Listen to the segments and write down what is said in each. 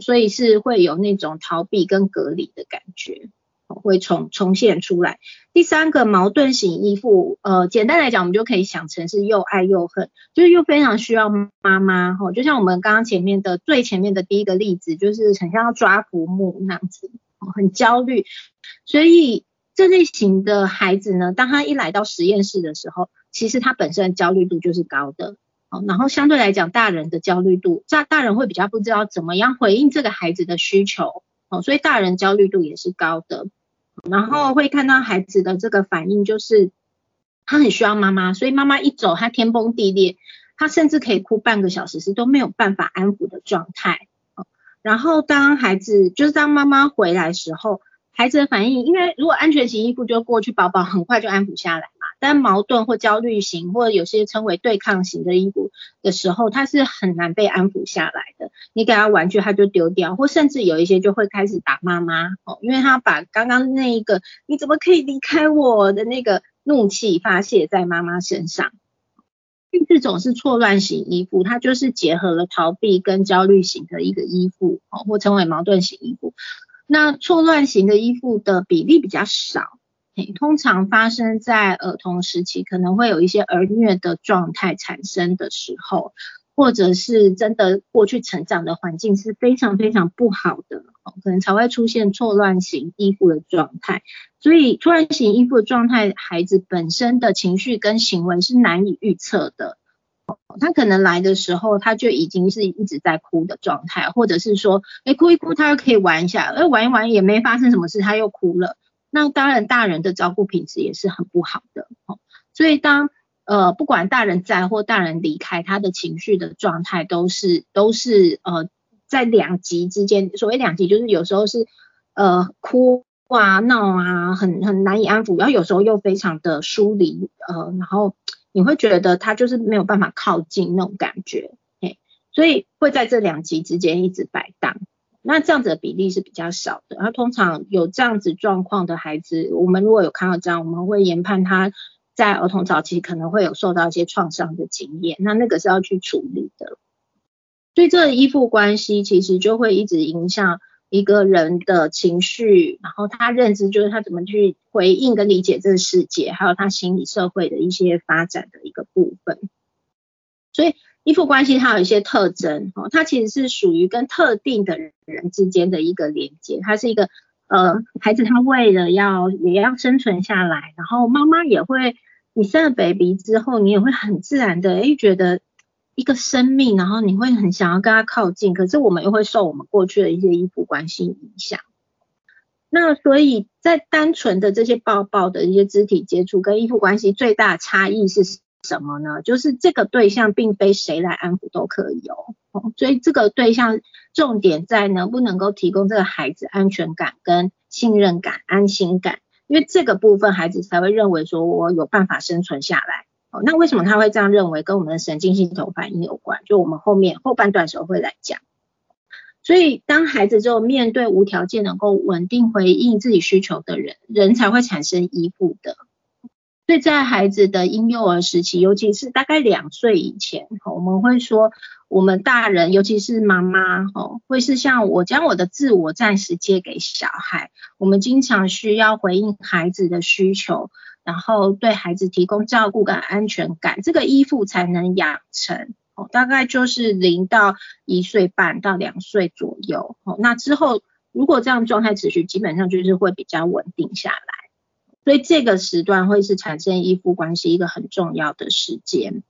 所以是会有那种逃避跟隔离的感觉。会重重现出来。第三个矛盾型依附，呃，简单来讲，我们就可以想成是又爱又恨，就是又非常需要妈妈，哈，就像我们刚刚前面的最前面的第一个例子，就是很像要抓浮木那样子，很焦虑。所以这类型的孩子呢，当他一来到实验室的时候，其实他本身的焦虑度就是高的，哦，然后相对来讲，大人的焦虑度，大大人会比较不知道怎么样回应这个孩子的需求，哦，所以大人焦虑度也是高的。然后会看到孩子的这个反应，就是他很需要妈妈，所以妈妈一走，他天崩地裂，他甚至可以哭半个小时是都没有办法安抚的状态。然后当孩子就是当妈妈回来时候，孩子的反应，因为如果安全型依附就过去宝宝很快就安抚下来嘛，但矛盾或焦虑型或者有些称为对抗型的依附的时候，他是很难被安抚下来的。你给他玩具他就丢掉，或甚至有一些就会开始打妈妈哦，因为他把刚刚那一个你怎么可以离开我的那个怒气发泄在妈妈身上。第四种是错乱型依附，它就是结合了逃避跟焦虑型的一个依附哦，或称为矛盾型依附。那错乱型的依附的比例比较少，通常发生在儿童时期，可能会有一些儿虐的状态产生的时候，或者是真的过去成长的环境是非常非常不好的，可能才会出现错乱型依附的状态。所以错乱型依附的状态，孩子本身的情绪跟行为是难以预测的。他可能来的时候，他就已经是一直在哭的状态，或者是说，哎，哭一哭，他又可以玩一下，哎，玩一玩也没发生什么事，他又哭了。那当然，大人的照顾品质也是很不好的。哦，所以当呃不管大人在或大人离开，他的情绪的状态都是都是呃在两极之间。所谓两极，就是有时候是呃哭啊闹啊，很很难以安抚，然后有时候又非常的疏离，呃，然后。你会觉得他就是没有办法靠近那种感觉，嘿，所以会在这两极之间一直摆荡。那这样子的比例是比较少的。那通常有这样子状况的孩子，我们如果有看到这样，我们会研判他在儿童早期可能会有受到一些创伤的经验，那那个是要去处理的。所以这个依附关系其实就会一直影响。一个人的情绪，然后他认知就是他怎么去回应跟理解这个世界，还有他心理社会的一些发展的一个部分。所以依附关系它有一些特征哦，它其实是属于跟特定的人之间的一个连接，它是一个呃孩子他为了要也要生存下来，然后妈妈也会你生了 baby 之后，你也会很自然的诶觉得。一个生命，然后你会很想要跟他靠近，可是我们又会受我们过去的一些依附关系影响。那所以在单纯的这些抱抱的一些肢体接触跟依附关系最大差异是什么呢？就是这个对象并非谁来安抚都可以哦。所以这个对象重点在能不能够提供这个孩子安全感、跟信任感、安心感，因为这个部分孩子才会认为说我有办法生存下来。那为什么他会这样认为？跟我们的神经系统反应有关，就我们后面后半段时候会来讲。所以，当孩子就面对无条件能够稳定回应自己需求的人，人才会产生依附的。所以在孩子的婴幼儿时期，尤其是大概两岁以前，我们会说，我们大人，尤其是妈妈，哦，会是像我将我的自我暂时借给小孩，我们经常需要回应孩子的需求。然后对孩子提供照顾跟安全感，这个依附才能养成哦。大概就是零到一岁半到两岁左右哦。那之后如果这样状态持续，基本上就是会比较稳定下来。所以这个时段会是产生依附关系一个很重要的时间。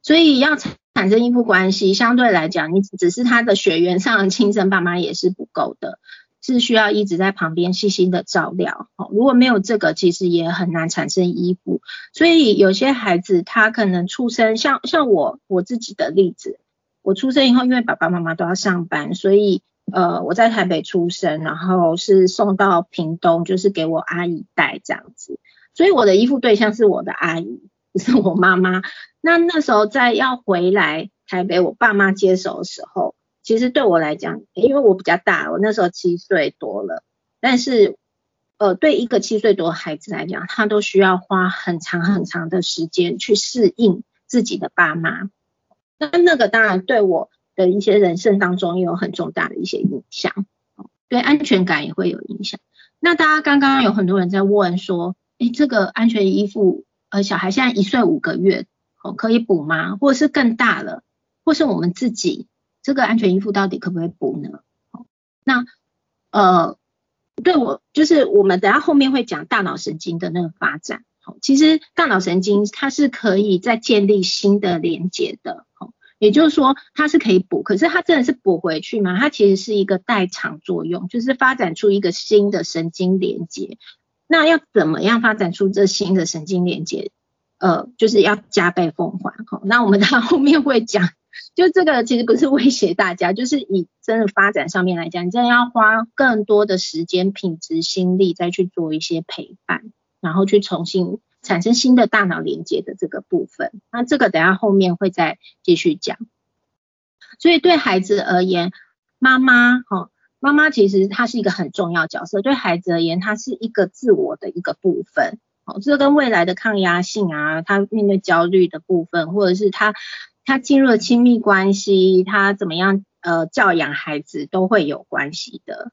所以要产生依附关系，相对来讲，你只是他的血缘上的亲生爸妈也是不够的。是需要一直在旁边细心的照料，哦，如果没有这个，其实也很难产生依附。所以有些孩子他可能出生，像像我我自己的例子，我出生以后，因为爸爸妈妈都要上班，所以呃我在台北出生，然后是送到屏东，就是给我阿姨带这样子，所以我的依附对象是我的阿姨，不 是我妈妈。那那时候在要回来台北，我爸妈接手的时候。其实对我来讲，因为我比较大，我那时候七岁多了，但是呃，对一个七岁多的孩子来讲，他都需要花很长很长的时间去适应自己的爸妈。那那个当然对我的一些人生当中也有很重大的一些影响，对安全感也会有影响。那大家刚刚有很多人在问说，哎，这个安全衣服，呃，小孩现在一岁五个月，哦，可以补吗？或者是更大了，或是我们自己这个安全衣服到底可不可以补呢？那呃，对我就是我们等下后面会讲大脑神经的那个发展，好，其实大脑神经它是可以再建立新的连接的，好。也就是说，它是可以补，可是它真的是补回去吗？它其实是一个代偿作用，就是发展出一个新的神经连接。那要怎么样发展出这新的神经连接？呃，就是要加倍奉还。好，那我们到后面会讲，就这个其实不是威胁大家，就是以真的发展上面来讲，你真的要花更多的时间、品质、心力再去做一些陪伴，然后去重新。产生新的大脑连接的这个部分，那这个等下后面会再继续讲。所以对孩子而言，妈妈哈，妈妈其实她是一个很重要角色。对孩子而言，她是一个自我的一个部分。哦，这跟未来的抗压性啊，他面对焦虑的部分，或者是他他进入了亲密关系，他怎么样呃教养孩子都会有关系的。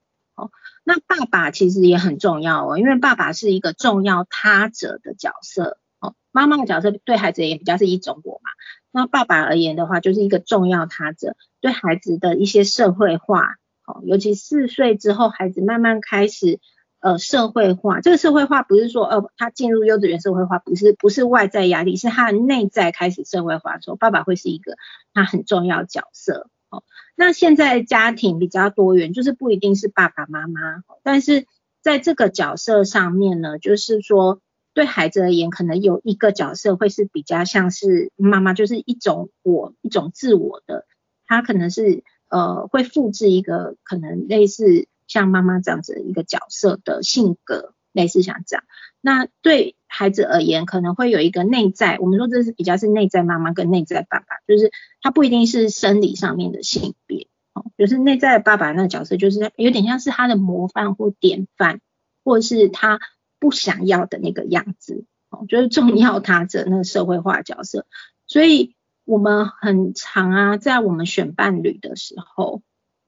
那爸爸其实也很重要哦，因为爸爸是一个重要他者的角色哦。妈妈的角色对孩子也比较是一种我嘛。那爸爸而言的话，就是一个重要他者，对孩子的一些社会化哦，尤其四岁之后，孩子慢慢开始呃社会化。这个社会化不是说呃他进入幼稚园社会化，不是不是外在压力，是他的内在开始社会化的时候，爸爸会是一个他很重要角色。哦，那现在家庭比较多元，就是不一定是爸爸妈妈，但是在这个角色上面呢，就是说对孩子而言，可能有一个角色会是比较像是妈妈，就是一种我一种自我的，他可能是呃会复制一个可能类似像妈妈这样子一个角色的性格。类似像这样，那对孩子而言，可能会有一个内在，我们说这是比较是内在妈妈跟内在爸爸，就是他不一定是生理上面的性别，哦，就是内在爸爸那个角色，就是有点像是他的模范或典范，或是他不想要的那个样子，哦，就是重要他者那个社会化角色，所以我们很常啊，在我们选伴侣的时候，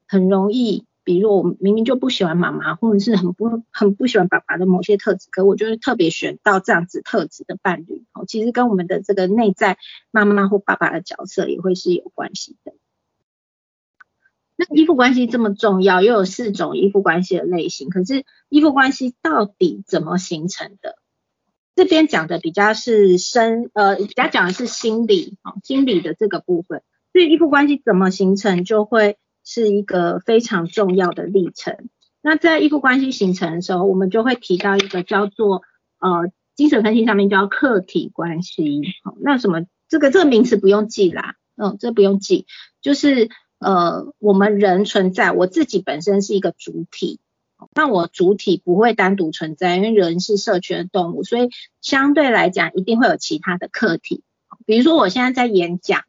很容易。比如我明明就不喜欢妈妈，或者是很不很不喜欢爸爸的某些特质，可我就是特别选到这样子特质的伴侣，哦，其实跟我们的这个内在妈妈或爸爸的角色也会是有关系的。那依附关系这么重要，又有四种依附关系的类型，可是依附关系到底怎么形成的？这边讲的比较是生，呃，比较讲的是心理，哦，心理的这个部分，所以依附关系怎么形成，就会。是一个非常重要的历程。那在依附关系形成的时候，我们就会提到一个叫做呃精神分析上面叫客体关系。好，那什么这个这个名词不用记啦，嗯，这不用记，就是呃我们人存在，我自己本身是一个主体，那我主体不会单独存在，因为人是社群的动物，所以相对来讲一定会有其他的客体。比如说我现在在演讲，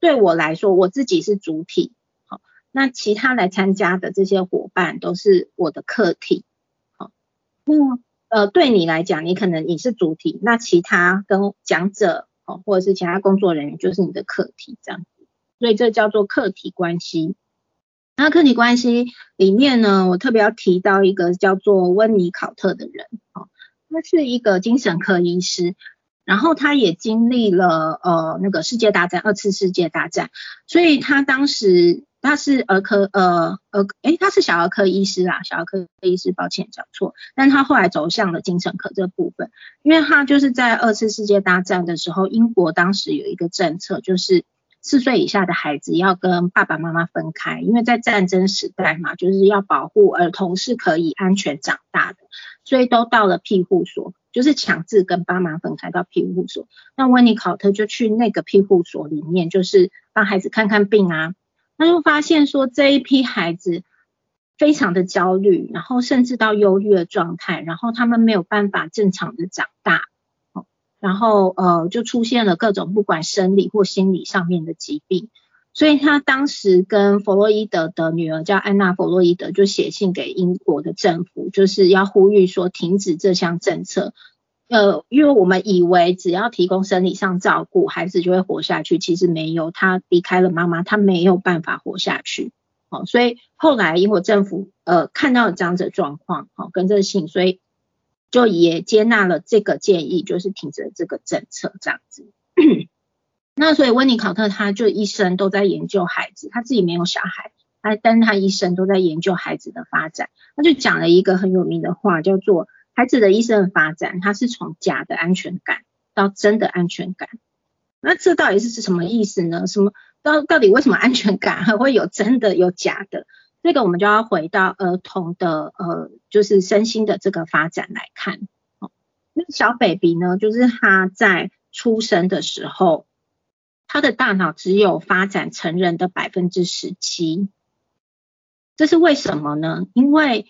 对我来说我自己是主体。那其他来参加的这些伙伴都是我的客体，好，那呃对你来讲，你可能你是主体，那其他跟讲者哦或者是其他工作人员就是你的客体这样子，所以这叫做客体关系。那客体关系里面呢，我特别要提到一个叫做温尼考特的人，哦，他是一个精神科医师，然后他也经历了呃那个世界大战，二次世界大战，所以他当时。他是儿科，呃，儿，诶，他是小儿科医师啦，小儿科医师，抱歉讲错，但他后来走向了精神科这部分，因为他就是在二次世界大战的时候，英国当时有一个政策，就是四岁以下的孩子要跟爸爸妈妈分开，因为在战争时代嘛，就是要保护儿童是可以安全长大的，所以都到了庇护所，就是强制跟爸妈分开到庇护所。那温尼考特就去那个庇护所里面，就是帮孩子看看病啊。他就发现说这一批孩子非常的焦虑，然后甚至到忧郁的状态，然后他们没有办法正常的长大，然后呃就出现了各种不管生理或心理上面的疾病，所以他当时跟弗洛伊德的女儿叫安娜弗洛伊德就写信给英国的政府，就是要呼吁说停止这项政策，呃，因为我们以为只要提供生理上照顾，孩子就会活下去，其实没有，他离开了妈妈，他没有办法活下去。哦，所以后来英国政府呃看到这样子状况，好跟这个信，所以就也接纳了这个建议，就是停止这个政策这样子。那所以温尼考特他就一生都在研究孩子，他自己没有小孩，他但他一生都在研究孩子的发展。他就讲了一个很有名的话，叫做孩子的一生的发展，他是从假的安全感到真的安全感。那这到底是什么意思呢？什么到到底为什么安全感还会有真的有假的？这个我们就要回到儿童的呃，就是身心的这个发展来看。那小 baby 呢，就是他在出生的时候。他的大脑只有发展成人的百分之十七，这是为什么呢？因为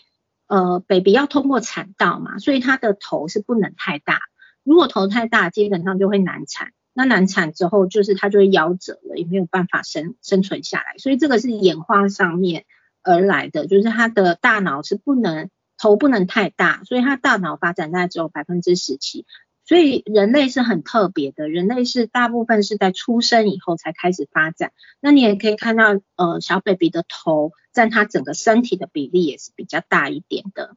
呃，baby 要通过产道嘛，所以他的头是不能太大。如果头太大，基本上就会难产。那难产之后，就是他就会夭折了，也没有办法生生存下来。所以这个是演化上面而来的，就是他的大脑是不能头不能太大，所以他大脑发展大概只有百分之十七。所以人类是很特别的，人类是大部分是在出生以后才开始发展。那你也可以看到，呃，小 baby 的头占他整个身体的比例也是比较大一点的。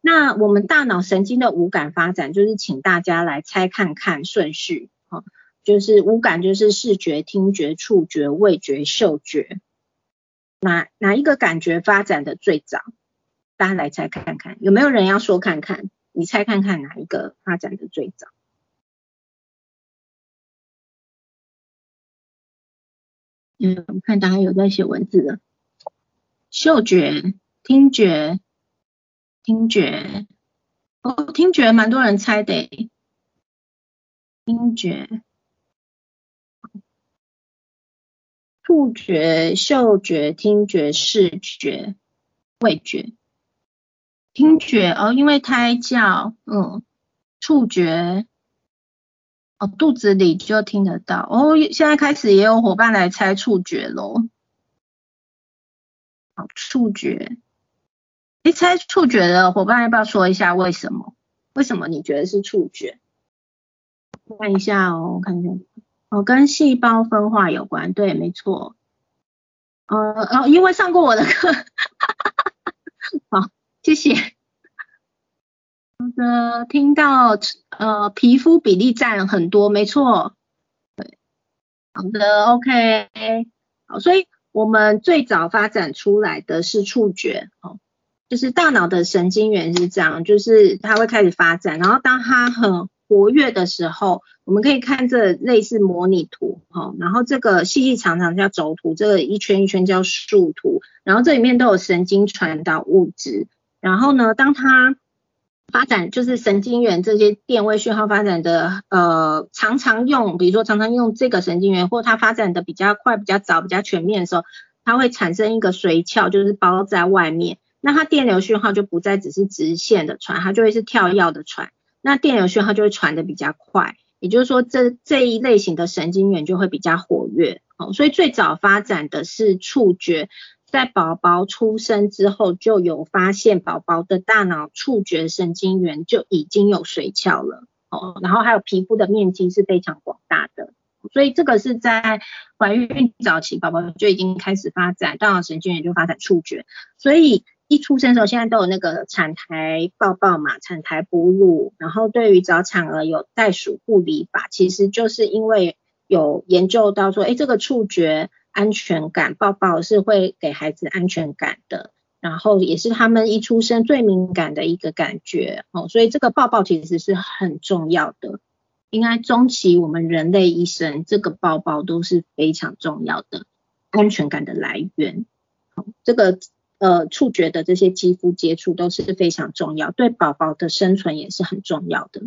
那我们大脑神经的五感发展，就是请大家来猜看看顺序，哈，就是五感就是视觉、听觉、触觉、味觉、嗅觉，哪哪一个感觉发展的最早？大家来猜看看，有没有人要说看看？你猜看看哪一个发展的最早？嗯，我看大家有在写文字的，嗅觉、听觉、听觉，哦，听觉蛮多人猜的，听觉、触觉、嗅觉、听觉、视觉、味觉。听觉哦，因为胎教，嗯，触觉，哦，肚子里就听得到哦。现在开始也有伙伴来猜触觉喽。好，触觉，哎，猜触觉的伙伴要不要说一下为什么？为什么你觉得是触觉？看一下哦，看一下，哦，跟细胞分化有关，对，没错。呃，哦，因为上过我的课，好。谢谢。好的，听到呃皮肤比例占很多，没错。对，好的，OK。好，所以我们最早发展出来的是触觉，哦，就是大脑的神经元是这样，就是它会开始发展，然后当它很活跃的时候，我们可以看这类似模拟图，哈，然后这个细细长长叫轴图，这个一圈一圈叫树图，然后这里面都有神经传导物质。然后呢，当它发展就是神经元这些电位讯号发展的呃常常用，比如说常常用这个神经元，或它发展的比较快、比较早、比较全面的时候，它会产生一个髓鞘，就是包在外面。那它电流讯号就不再只是直线的传，它就会是跳跃的传。那电流讯号就会传的比较快，也就是说这这一类型的神经元就会比较活跃。哦，所以最早发展的是触觉。在宝宝出生之后，就有发现宝宝的大脑触觉神经元就已经有髓鞘了哦，然后还有皮肤的面积是非常广大的，所以这个是在怀孕早期，宝宝就已经开始发展大脑神经元就发展触觉，所以一出生的时候，现在都有那个产台抱抱嘛，产台哺乳，然后对于早产儿有袋鼠护理法，其实就是因为有研究到说，哎，这个触觉。安全感抱抱是会给孩子安全感的，然后也是他们一出生最敏感的一个感觉哦，所以这个抱抱其实是很重要的。应该中期我们人类一生这个抱抱都是非常重要的安全感的来源。这个呃触觉的这些肌肤接触都是非常重要，对宝宝的生存也是很重要的。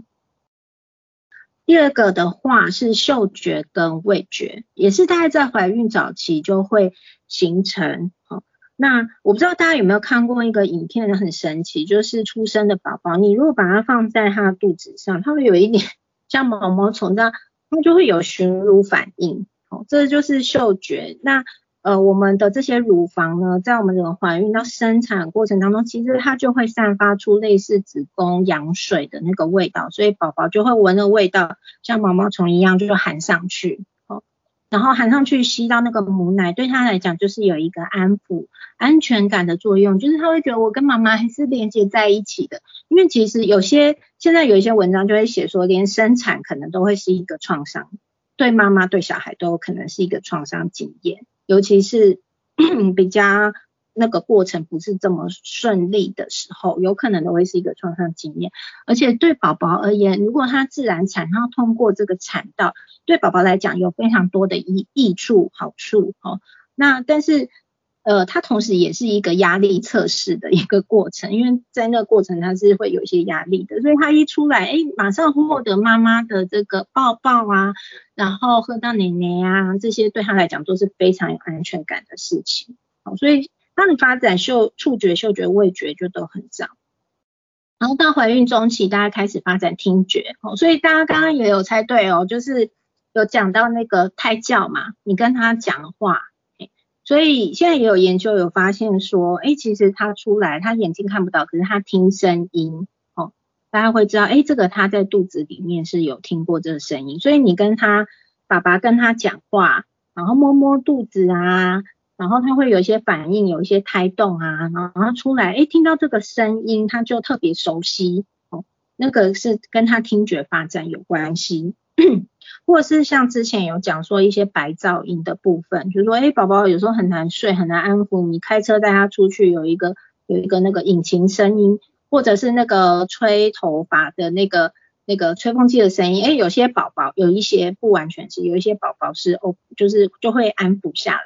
第二个的话是嗅觉跟味觉，也是大概在怀孕早期就会形成。好，那我不知道大家有没有看过一个影片，很神奇，就是出生的宝宝，你如果把它放在他的肚子上，它会有一点像毛毛虫这样，它就会有寻乳反应。好，这就是嗅觉。那呃，我们的这些乳房呢，在我们的怀孕到生产过程当中，其实它就会散发出类似子宫羊水的那个味道，所以宝宝就会闻的味道像毛毛虫一样，就含上去，哦，然后含上去吸到那个母奶，对他来讲就是有一个安抚、安全感的作用，就是他会觉得我跟妈妈还是连接在一起的，因为其实有些现在有一些文章就会写说，连生产可能都会是一个创伤，对妈妈对小孩都有可能是一个创伤经验。尤其是 比较那个过程不是这么顺利的时候，有可能都会是一个创伤经验。而且对宝宝而言，如果他自然产，他通过这个产道，对宝宝来讲有非常多的益益处好处哦。那但是。呃，它同时也是一个压力测试的一个过程，因为在那个过程它是会有一些压力的，所以他一出来，哎，马上获得妈妈的这个抱抱啊，然后喝到奶奶啊，这些对他来讲都是非常有安全感的事情。好，所以他的发展嗅触觉、嗅觉、味觉就都很早，然后到怀孕中期，大家开始发展听觉。哦，所以大家刚刚也有猜对哦，就是有讲到那个胎教嘛，你跟他讲话。所以现在也有研究有发现说，哎，其实他出来，他眼睛看不到，可是他听声音，哦，大家会知道，哎，这个他在肚子里面是有听过这个声音。所以你跟他爸爸跟他讲话，然后摸摸肚子啊，然后他会有一些反应，有一些胎动啊，然后出来，哎，听到这个声音，他就特别熟悉，哦，那个是跟他听觉发展有关系。或者是像之前有讲说一些白噪音的部分，就是说，哎，宝宝有时候很难睡，很难安抚，你开车带他出去，有一个有一个那个引擎声音，或者是那个吹头发的那个那个吹风机的声音，哎，有些宝宝有一些不完全是，有一些宝宝是哦，就是就会安抚下来。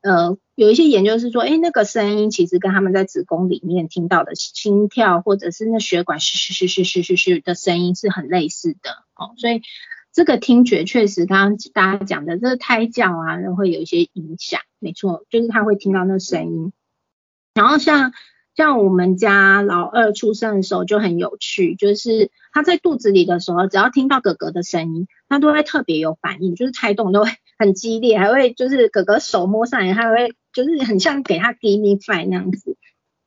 呃，有一些研究是说，哎，那个声音其实跟他们在子宫里面听到的心跳，或者是那血管嘘嘘嘘嘘嘘嘘的声音是很类似的，哦，所以。这个听觉确实，刚刚大家讲的这个胎教啊，会有一些影响。没错，就是他会听到那声音。然后像像我们家老二出生的时候就很有趣，就是他在肚子里的时候，只要听到哥哥的声音，他都会特别有反应，就是胎动都会很激烈，还会就是哥哥手摸上来，他会就是很像给他 give me five 那样子。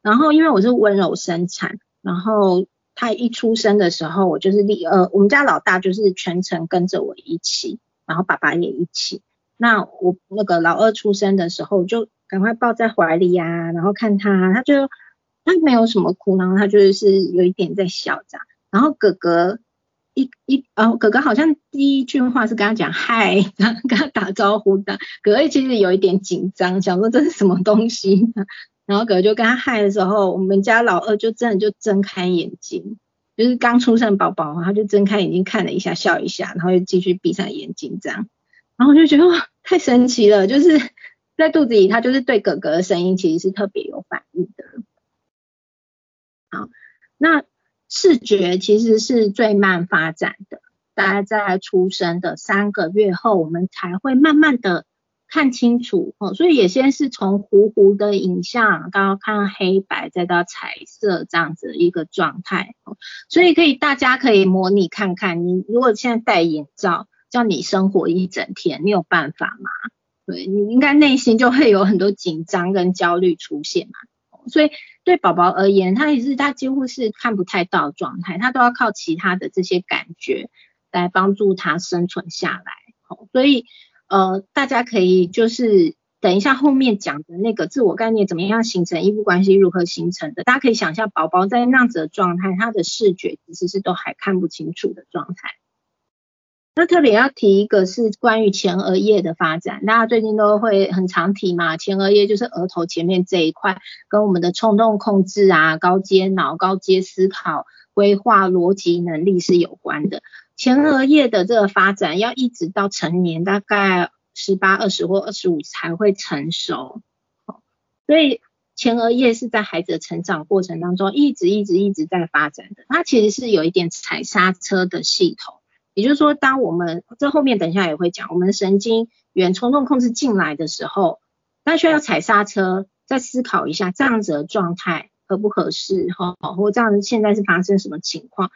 然后因为我是温柔生产，然后。他一出生的时候，我就是立呃，我们家老大就是全程跟着我一起，然后爸爸也一起。那我那个老二出生的时候，就赶快抱在怀里呀，然后看他，他就他没有什么哭，然后他就是有一点在笑着。然后哥哥一一哦，哥哥好像第一句话是跟他讲嗨，然后跟他打招呼的。哥哥其实有一点紧张，想说这是什么东西。然后哥哥就跟他嗨的时候，我们家老二就真的就睁开眼睛，就是刚出生宝宝，他就睁开眼睛看了一下，笑一下，然后又继续闭上眼睛这样。然后我就觉得哇，太神奇了，就是 在肚子里，他就是对哥哥的声音其实是特别有反应的。好，那视觉其实是最慢发展的，大概在出生的三个月后，我们才会慢慢的。看清楚哦，所以也先是从糊糊的影像，刚刚看黑白，再到彩色这样子一个状态，所以可以大家可以模拟看看，你如果现在戴眼罩，叫你生活一整天，你有办法吗？对你应该内心就会有很多紧张跟焦虑出现嘛，所以对宝宝而言，他也是他几乎是看不太到状态，他都要靠其他的这些感觉来帮助他生存下来，哦，所以。呃，大家可以就是等一下后面讲的那个自我概念怎么样形成，依附关系如何形成的，大家可以想象宝宝在那样子的状态，他的视觉其实是都还看不清楚的状态。那特别要提一个是关于前额叶的发展，大家最近都会很常提嘛，前额叶就是额头前面这一块，跟我们的冲动控制啊、高阶脑、高阶思考、规划、逻辑能力是有关的。前额叶的这个发展要一直到成年，大概十八、二十或二十五才会成熟。所以前额叶是在孩子的成长过程当中一直、一直、一直在发展的。它其实是有一点踩刹车的系统，也就是说，当我们这后面等一下也会讲，我们的神经元冲动控制进来的时候，那需要踩刹车，再思考一下这样子的状态合不合适，哈，或这样子现在是发生什么情况。